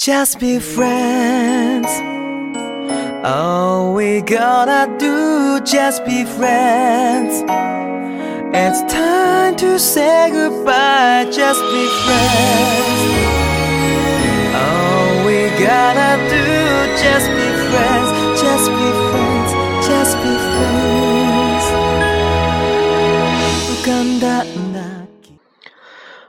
Just be friends. All we gotta do, just be friends. It's time to say goodbye, just be friends. All we gotta do, just be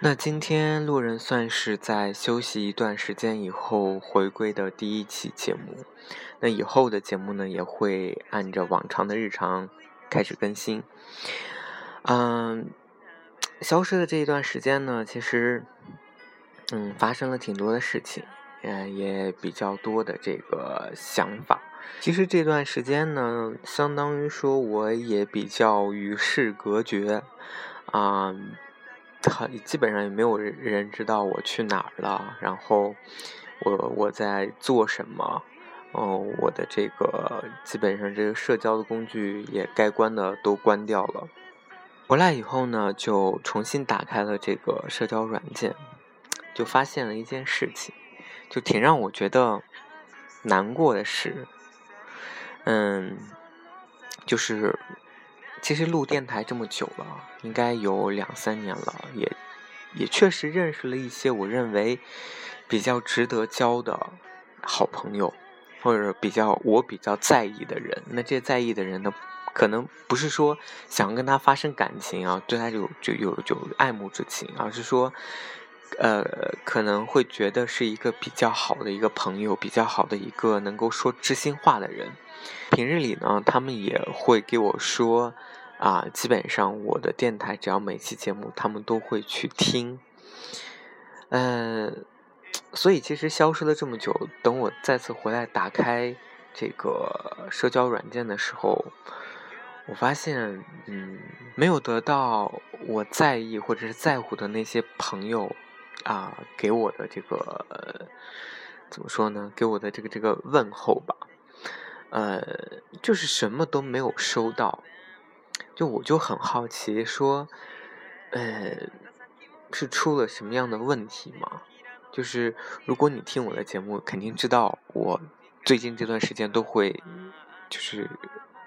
那今天路人算是在休息一段时间以后回归的第一期节目，那以后的节目呢也会按照往常的日常开始更新。嗯，消失的这一段时间呢，其实嗯发生了挺多的事情，嗯也比较多的这个想法。其实这段时间呢，相当于说我也比较与世隔绝，啊、他基本上也没有人知道我去哪儿了，然后我我在做什么，哦，我的这个基本上这个社交的工具也该关的都关掉了。回来以后呢，就重新打开了这个社交软件，就发现了一件事情，就挺让我觉得难过的事，嗯，就是其实录电台这么久了，应该有两三年了，也也确实认识了一些我认为比较值得交的好朋友，或者比较我比较在意的人。那这些在意的人呢，可能不是说想跟他发生感情啊，对他有就有就有爱慕之情，而是说，呃，可能会觉得是一个比较好的一个朋友，比较好的一个能够说知心话的人。平日里呢，他们也会给我说，啊，基本上我的电台只要每期节目，他们都会去听。呃，所以其实消失了这么久，等我再次回来打开这个社交软件的时候，我发现，嗯，没有得到我在意或者是在乎的那些朋友啊，给我的这个、呃怎么说呢？给我的这个这个问候吧。呃，就是什么都没有收到，就我就很好奇，说，呃，是出了什么样的问题吗？就是如果你听我的节目，肯定知道我最近这段时间都会，就是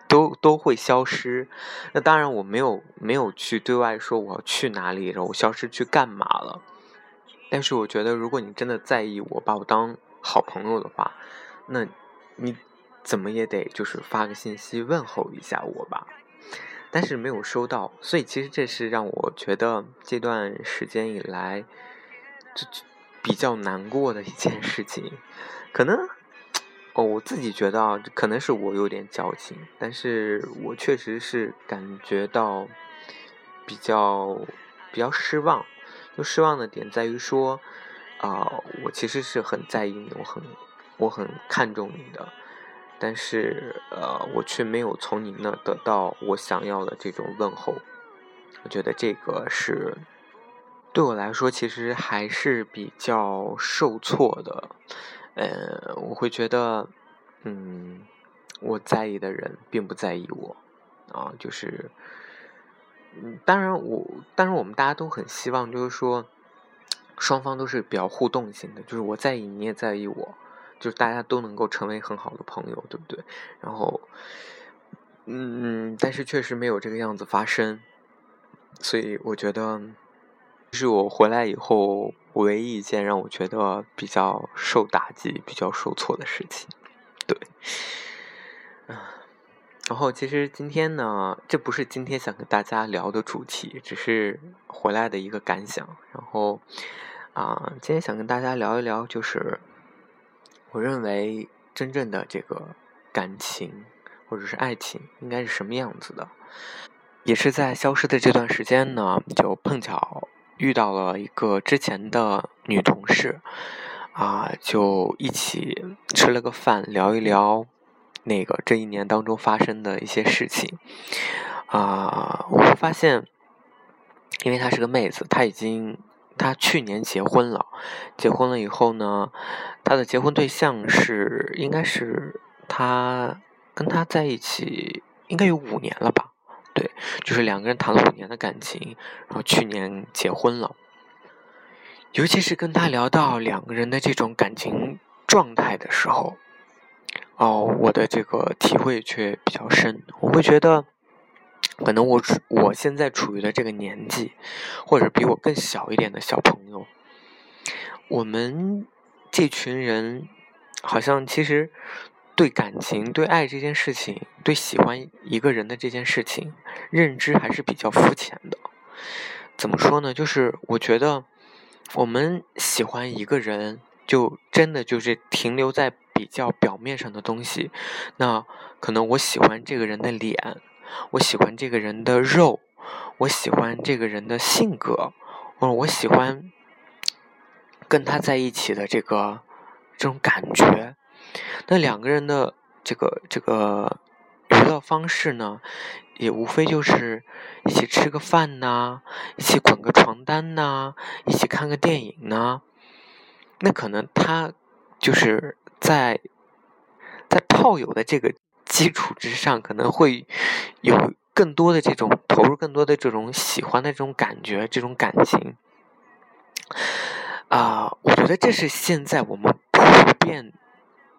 都都会消失。那当然我没有没有去对外说我要去哪里，然后我消失去干嘛了。但是我觉得，如果你真的在意我，把我当好朋友的话，那你怎么也得就是发个信息问候一下我吧。但是没有收到，所以其实这是让我觉得这段时间以来，就就比较难过的一件事情。可能哦，我自己觉得啊，可能是我有点矫情，但是我确实是感觉到比较比较失望。失望的点在于说，啊、我其实是很在意你，我很我很看重你的，但是呃，我却没有从你那得到我想要的这种问候。我觉得这个是对我来说，其实还是比较受挫的。呃，我会觉得，嗯，我在意的人并不在意我，啊，就是，嗯，当然我，当然我们大家都很希望，就是说，双方都是比较互动性的，就是我在意你也在意我，就是大家都能够成为很好的朋友，对不对？然后，嗯，但是确实没有这个样子发生，所以我觉得，是我回来以后唯一一件让我觉得比较受打击、比较受挫的事情。对，然后其实今天呢，这不是今天想跟大家聊的主题，只是回来的一个感想。然后啊、今天想跟大家聊一聊，就是我认为真正的这个感情或者是爱情应该是什么样子的。也是在消失的这段时间呢，就碰巧遇到了一个之前的女同事，啊，就一起吃了个饭，聊一聊那个这一年当中发生的一些事情啊，我会发现，因为她是个妹子，她已经她去年结婚了，结婚了以后呢，她的结婚对象是应该是她跟他在一起应该有五年了吧？对，就是两个人谈了五年的感情，然后去年结婚了。尤其是跟他聊到两个人的这种感情状态的时候，哦，我的这个体会却比较深。我会觉得，可能我我现在处于的这个年纪，或者比我更小一点的小朋友，我们这群人好像其实对感情、对爱这件事情、对喜欢一个人的这件事情，认知还是比较肤浅的。怎么说呢？就是我觉得。我们喜欢一个人，就真的就是停留在比较表面上的东西。那可能我喜欢这个人的脸，我喜欢这个人的肉，我喜欢这个人的性格，或者我喜欢跟他在一起的这个这种感觉。那两个人的这个这个娱乐方式呢？也无非就是一起吃个饭呐，一起滚个床单呐，一起看个电影呐。那可能他就是在在炮友的这个基础之上，可能会有更多的这种投入，更多的这种喜欢的这种感觉，这种感情。啊，我觉得这是现在我们普遍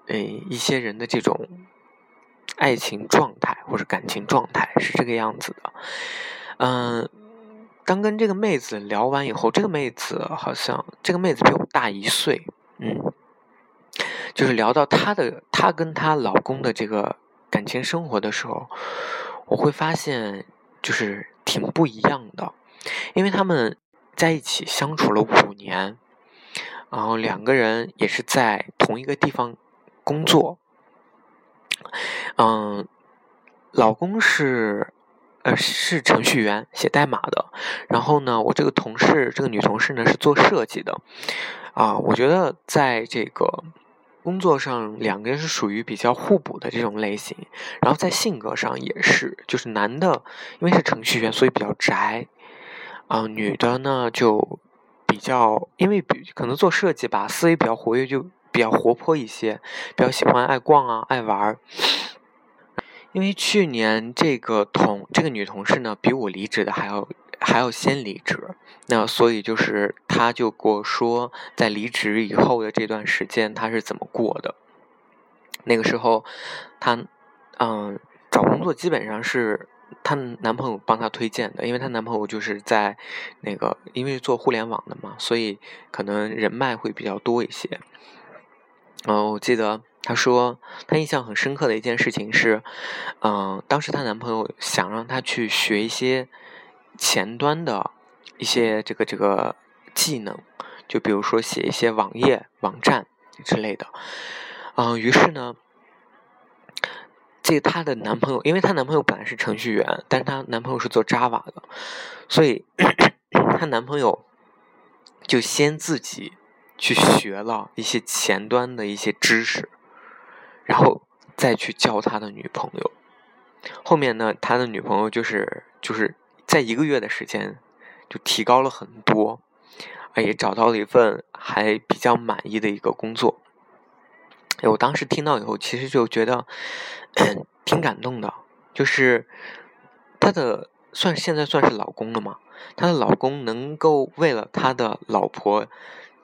诶一些人的这种。爱情状态或者感情状态是这个样子的，嗯，当跟这个妹子聊完以后，这个妹子好像这个妹子比我大一岁，嗯，就是聊到她的她跟她老公的这个感情生活的时候，我会发现就是挺不一样的，因为他们在一起相处了五年，然后两个人也是在同一个地方工作。嗯，老公是呃是程序员，写代码的。然后呢，我这个同事，这个女同事呢是做设计的。啊，我觉得在这个工作上，两个人是属于比较互补的这种类型。然后在性格上也是，就是男的因为是程序员，所以比较宅。啊，女的呢就比较因为比可能做设计吧，思维比较活跃，就。比较活泼一些，比较喜欢爱逛啊，爱玩儿。因为去年这个同这个女同事呢，比我离职的还要还要先离职，那所以就是她就跟我说，在离职以后的这段时间，她是怎么过的。那个时候，她嗯找工作基本上是她男朋友帮她推荐的，因为她男朋友就是在那个因为做互联网的嘛，所以可能人脉会比较多一些。然后，我记得她说，她印象很深刻的一件事情是，嗯，当时她男朋友想让她去学一些前端的一些这个这个技能，就比如说写一些网页、网站之类的。嗯，于是呢，这她的男朋友，因为她男朋友本来是程序员，但是她男朋友是做 Java 的，所以 她男朋友就先自己。去学了一些前端的一些知识，然后再去教他的女朋友。后面呢，他的女朋友就是就是在一个月的时间就提高了很多，也找到了一份还比较满意的一个工作。我当时听到以后，其实就觉得 挺感动的，就是他的算现在算是老公了嘛，他的老公能够为了他的老婆。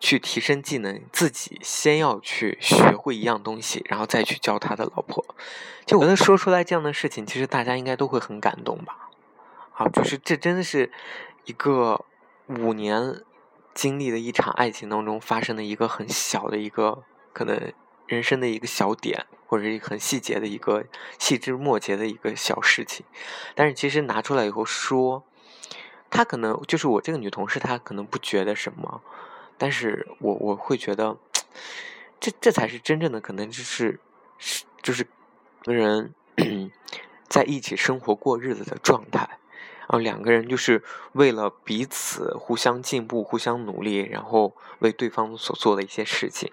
去提升技能，自己先要去学会一样东西，然后再去教他的老婆。就我觉得说出来这样的事情，其实大家应该都会很感动吧？啊，就是这真的是一个五年经历的一场爱情当中发生的一个很小的一个可能人生的一个小点，或者一个很细节的一个细枝末节的一个小事情。但是其实拿出来以后说，他可能就是我这个女同事，她可能不觉得什么。但是我我会觉得，这这才是真正的可能，就是是就是个人 在一起生活过日子的状态，后两个人就是为了彼此互相进步、互相努力，然后为对方所做的一些事情。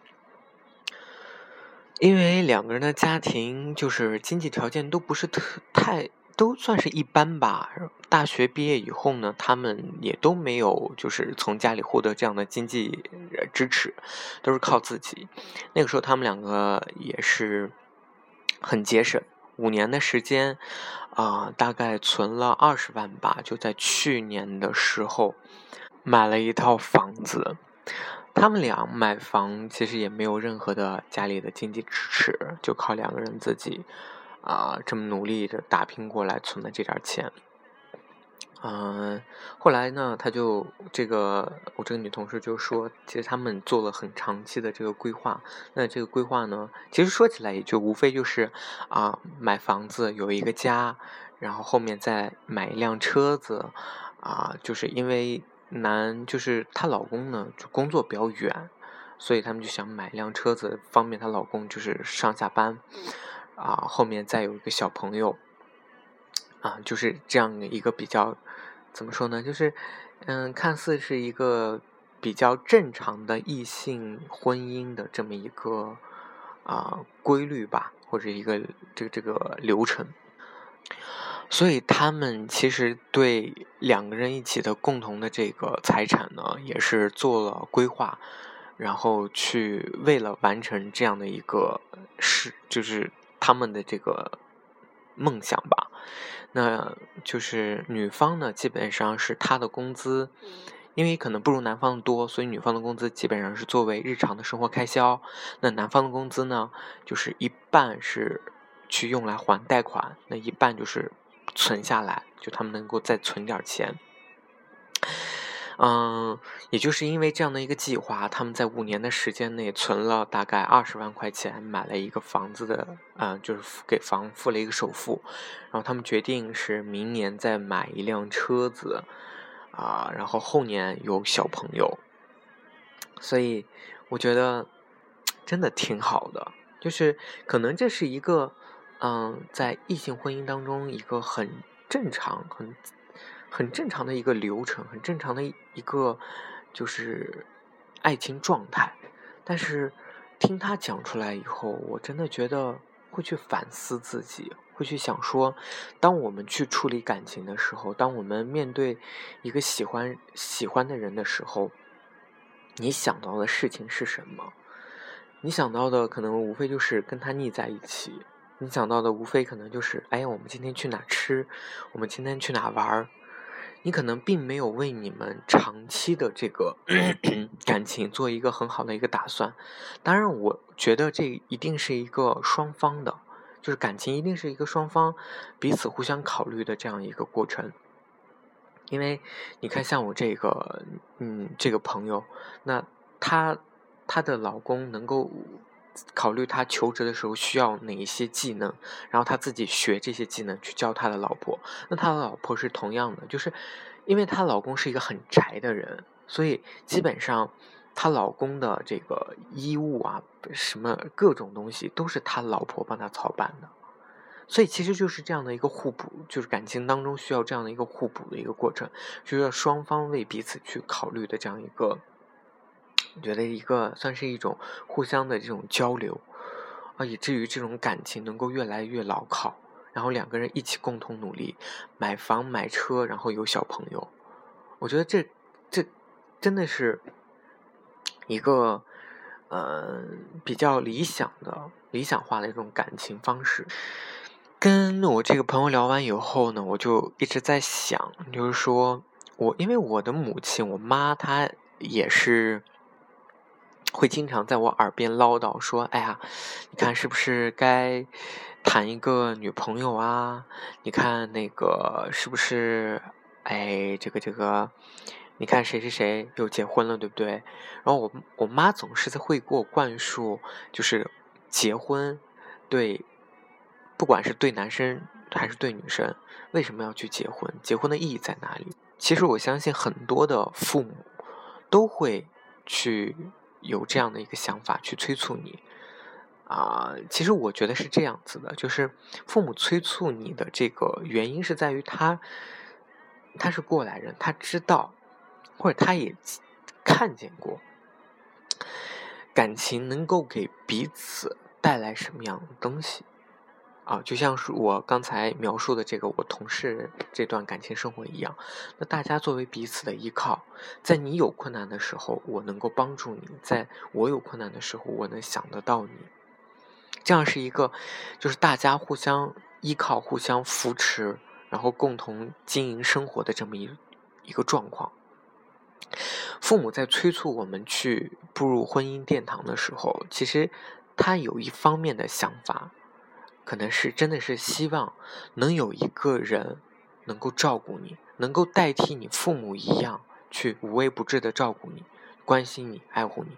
因为两个人的家庭就是经济条件都不是特太。都算是一般吧。大学毕业以后呢，他们也都没有就是从家里获得这样的经济支持，都是靠自己。那个时候他们两个也是很节省，五年的时间啊，大概存了二十万吧。就在去年的时候买了一套房子。他们俩买房其实也没有任何的家里的经济支持，就靠两个人自己。啊，这么努力的打拼过来存的这点钱，嗯，后来呢，他就这个我这个女同事就说，其实他们做了很长期的这个规划。那这个规划呢，其实说起来也就无非就是啊，买房子有一个家，然后后面再买一辆车子，啊，就是因为男就是她老公呢就工作比较远，所以他们就想买一辆车子，方便她老公就是上下班。啊，后面再有一个小朋友，啊，就是这样一个比较，怎么说呢？就是，嗯，看似是一个比较正常的异性婚姻的这么一个啊规律吧，或者一个这个这个流程。所以他们其实对两个人一起的共同的这个财产呢，也是做了规划，然后去为了完成这样的一个事，就是。他们的这个梦想吧，那就是女方呢，基本上是她的工资，因为可能不如男方的多，所以女方的工资基本上是作为日常的生活开销。那男方的工资呢，就是一半是去用来还贷款，那一半就是存下来，就他们能够再存点钱。嗯，也就是因为这样的一个计划，他们在五年的时间内存了大概二十万块钱，买了一个房子的，嗯，就是付给房付了一个首付，然后他们决定是明年再买一辆车子，啊，然后后年有小朋友，所以我觉得真的挺好的，就是可能这是一个，嗯，在异性婚姻当中一个很正常、很。很正常的一个流程，很正常的一个就是爱情状态。但是听他讲出来以后，我真的觉得会去反思自己，会去想说，当我们去处理感情的时候，当我们面对一个喜欢喜欢的人的时候，你想到的事情是什么？你想到的可能无非就是跟他腻在一起，你想到的无非可能就是，哎，我们今天去哪吃？我们今天去哪玩？你可能并没有为你们长期的这个 感情做一个很好的一个打算，当然，我觉得这一定是一个双方的，就是感情一定是一个双方彼此互相考虑的这样一个过程。因为你看，像我这个，嗯，这个朋友，那她她的老公能够。考虑他求职的时候需要哪一些技能，然后他自己学这些技能去教他的老婆。那他的老婆是同样的，就是因为她老公是一个很宅的人，所以基本上她老公的这个衣物啊，什么各种东西都是他老婆帮他操办的。所以其实就是这样的一个互补，就是感情当中需要这样的一个互补的一个过程，需要双方为彼此去考虑的这样一个。我觉得一个算是一种互相的这种交流啊，以至于这种感情能够越来越牢靠，然后两个人一起共同努力买房买车，然后有小朋友。我觉得这这真的是一个呃比较理想的理想化的一种感情方式。跟我这个朋友聊完以后呢，我就一直在想，就是说我因为我的母亲，我妈她也是。会经常在我耳边唠叨说：“哎呀，你看是不是该谈一个女朋友啊？你看那个是不是？哎，这个这个，你看谁谁谁又结婚了，对不对？然后我我妈总是在会给我灌输，就是结婚对，不管是对男生还是对女生，为什么要去结婚？结婚的意义在哪里？其实我相信很多的父母都会去。”有这样的一个想法去催促你，啊，其实我觉得是这样子的，就是父母催促你的这个原因是在于他，他是过来人，他知道，或者他也看见过，感情能够给彼此带来什么样的东西。啊，就像是我刚才描述的这个我同事这段感情生活一样，那大家作为彼此的依靠，在你有困难的时候，我能够帮助你；在我有困难的时候，我能想得到你。这样是一个，就是大家互相依靠、互相扶持，然后共同经营生活的这么一一个状况。父母在催促我们去步入婚姻殿堂的时候，其实他有一方面的想法。可能是真的是希望能有一个人能够照顾你，能够代替你父母一样去无微不至的照顾你、关心你、爱护你。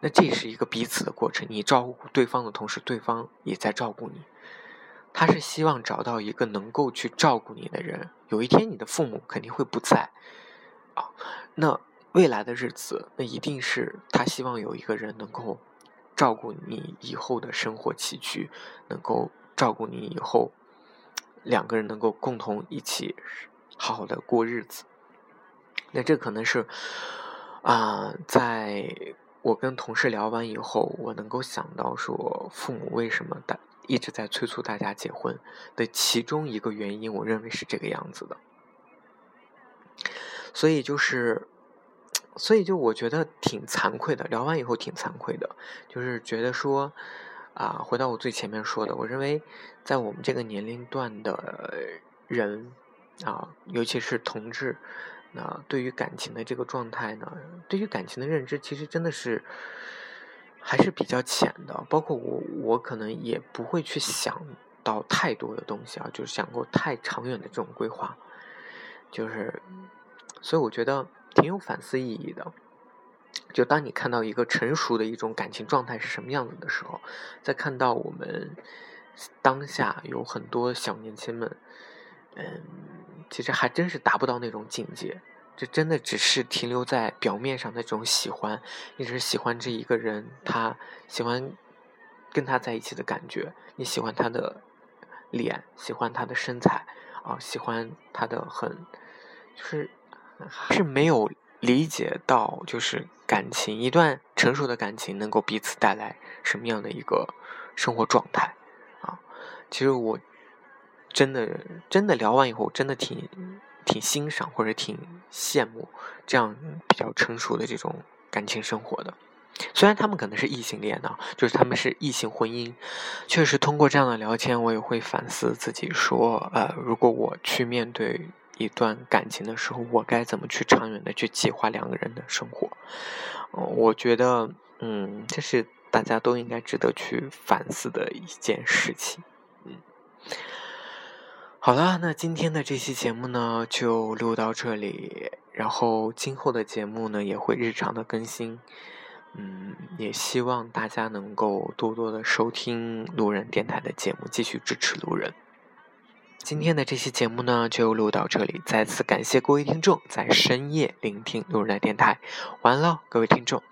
那这是一个彼此的过程，你照顾对方的同时，对方也在照顾你。他是希望找到一个能够去照顾你的人。有一天你的父母肯定会不在啊，那未来的日子，那一定是他希望有一个人能够。照顾你以后的生活起居，能够照顾你以后两个人能够共同一起好好的过日子。那这可能是啊，在我跟同事聊完以后，我能够想到说，父母为什么大一直在催促大家结婚的其中一个原因，我认为是这个样子的。所以就是。所以就我觉得挺惭愧的，聊完以后挺惭愧的，就是觉得说，啊，回到我最前面说的，我认为在我们这个年龄段的人啊，尤其是同志，那对于感情的这个状态呢，对于感情的认知其实真的是还是比较浅的，包括我，我可能也不会去想到太多的东西啊，就是想过太长远的这种规划，就是，所以我觉得。挺有反思意义的。就当你看到一个成熟的一种感情状态是什么样子的时候，再看到我们当下有很多小年轻们，嗯，其实还真是达不到那种境界。这真的只是停留在表面上的这种喜欢，一直喜欢这一个人，他喜欢跟他在一起的感觉，你喜欢他的脸，喜欢他的身材，啊，喜欢他的很，就是。是没有理解到，就是感情一段成熟的感情能够彼此带来什么样的一个生活状态啊？其实我真的真的聊完以后，真的挺挺欣赏或者挺羡慕这样比较成熟的这种感情生活的。虽然他们可能是异性恋的，就是他们是异性婚姻，确实通过这样的聊天，我也会反思自己，说呃，如果我去面对。一段感情的时候，我该怎么去长远的去计划两个人的生活？我觉得，嗯，这是大家都应该值得去反思的一件事情。嗯，好了，那今天的这期节目呢，就录到这里。然后今后的节目呢，也会日常的更新。嗯，也希望大家能够多多的收听路人电台的节目，继续支持路人。今天的这期节目呢，就录到这里。再次感谢各位听众在深夜聆听路人的电台。完了，各位听众。